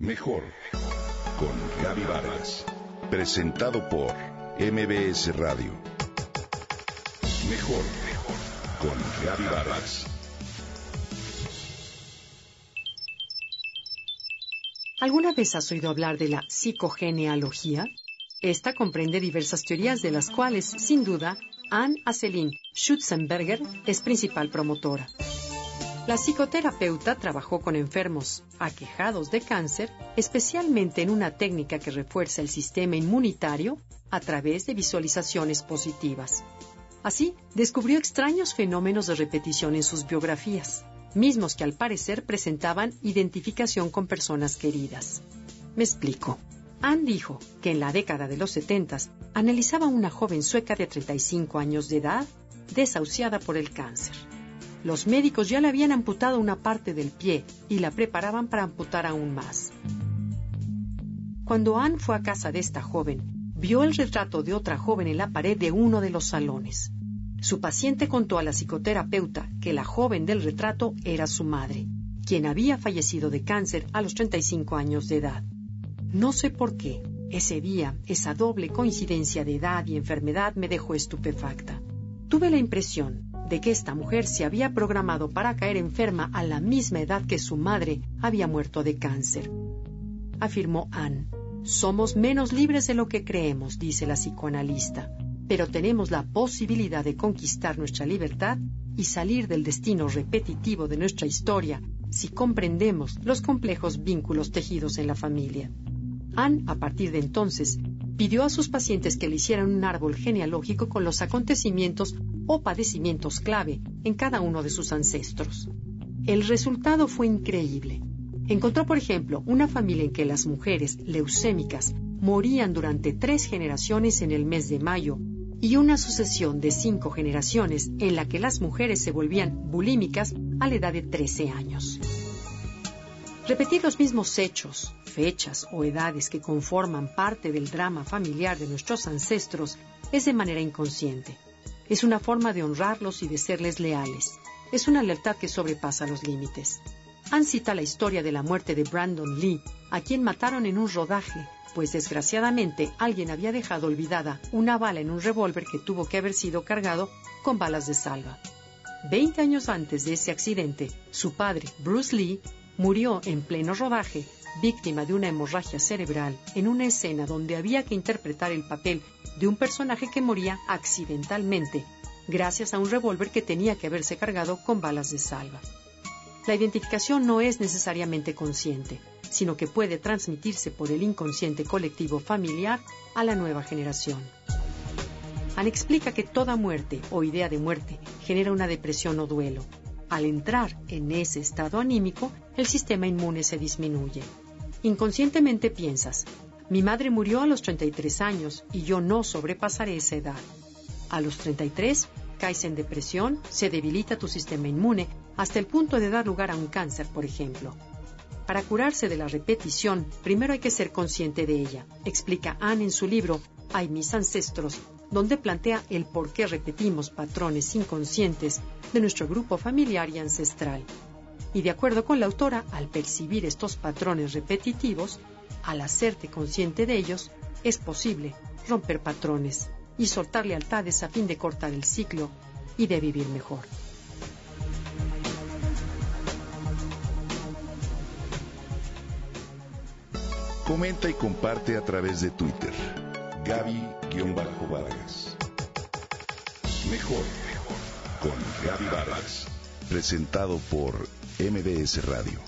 Mejor con Gaby Vargas. Presentado por MBS Radio. Mejor con Gaby Vargas. ¿Alguna vez has oído hablar de la psicogenealogía? Esta comprende diversas teorías de las cuales, sin duda, Anne Aselin Schutzenberger es principal promotora. La psicoterapeuta trabajó con enfermos aquejados de cáncer, especialmente en una técnica que refuerza el sistema inmunitario a través de visualizaciones positivas. Así, descubrió extraños fenómenos de repetición en sus biografías, mismos que al parecer presentaban identificación con personas queridas. Me explico. Anne dijo que en la década de los 70 analizaba a una joven sueca de 35 años de edad desahuciada por el cáncer. Los médicos ya le habían amputado una parte del pie y la preparaban para amputar aún más. Cuando Anne fue a casa de esta joven, vio el retrato de otra joven en la pared de uno de los salones. Su paciente contó a la psicoterapeuta que la joven del retrato era su madre, quien había fallecido de cáncer a los 35 años de edad. No sé por qué, ese día, esa doble coincidencia de edad y enfermedad me dejó estupefacta. Tuve la impresión de que esta mujer se había programado para caer enferma a la misma edad que su madre había muerto de cáncer. Afirmó Anne. Somos menos libres de lo que creemos, dice la psicoanalista, pero tenemos la posibilidad de conquistar nuestra libertad y salir del destino repetitivo de nuestra historia si comprendemos los complejos vínculos tejidos en la familia. Anne, a partir de entonces, pidió a sus pacientes que le hicieran un árbol genealógico con los acontecimientos o padecimientos clave en cada uno de sus ancestros. El resultado fue increíble. Encontró, por ejemplo, una familia en que las mujeres leucémicas morían durante tres generaciones en el mes de mayo y una sucesión de cinco generaciones en la que las mujeres se volvían bulímicas a la edad de 13 años. Repetir los mismos hechos, fechas o edades que conforman parte del drama familiar de nuestros ancestros es de manera inconsciente. Es una forma de honrarlos y de serles leales. Es una lealtad que sobrepasa los límites. Han cita la historia de la muerte de Brandon Lee, a quien mataron en un rodaje, pues desgraciadamente alguien había dejado olvidada una bala en un revólver que tuvo que haber sido cargado con balas de salva. Veinte años antes de ese accidente, su padre, Bruce Lee, murió en pleno rodaje, víctima de una hemorragia cerebral, en una escena donde había que interpretar el papel de un personaje que moría accidentalmente, gracias a un revólver que tenía que haberse cargado con balas de salva. La identificación no es necesariamente consciente, sino que puede transmitirse por el inconsciente colectivo familiar a la nueva generación. Anne explica que toda muerte o idea de muerte genera una depresión o duelo. Al entrar en ese estado anímico, el sistema inmune se disminuye. Inconscientemente piensas, mi madre murió a los 33 años y yo no sobrepasaré esa edad. A los 33 caes en depresión, se debilita tu sistema inmune hasta el punto de dar lugar a un cáncer, por ejemplo. Para curarse de la repetición, primero hay que ser consciente de ella, explica Anne en su libro Hay mis ancestros, donde plantea el por qué repetimos patrones inconscientes de nuestro grupo familiar y ancestral. Y de acuerdo con la autora, al percibir estos patrones repetitivos, al hacerte consciente de ellos, es posible romper patrones y soltar lealtades a fin de cortar el ciclo y de vivir mejor. Comenta y comparte a través de Twitter. Gaby-Vargas. Mejor con Gaby Vargas. Presentado por MBS Radio.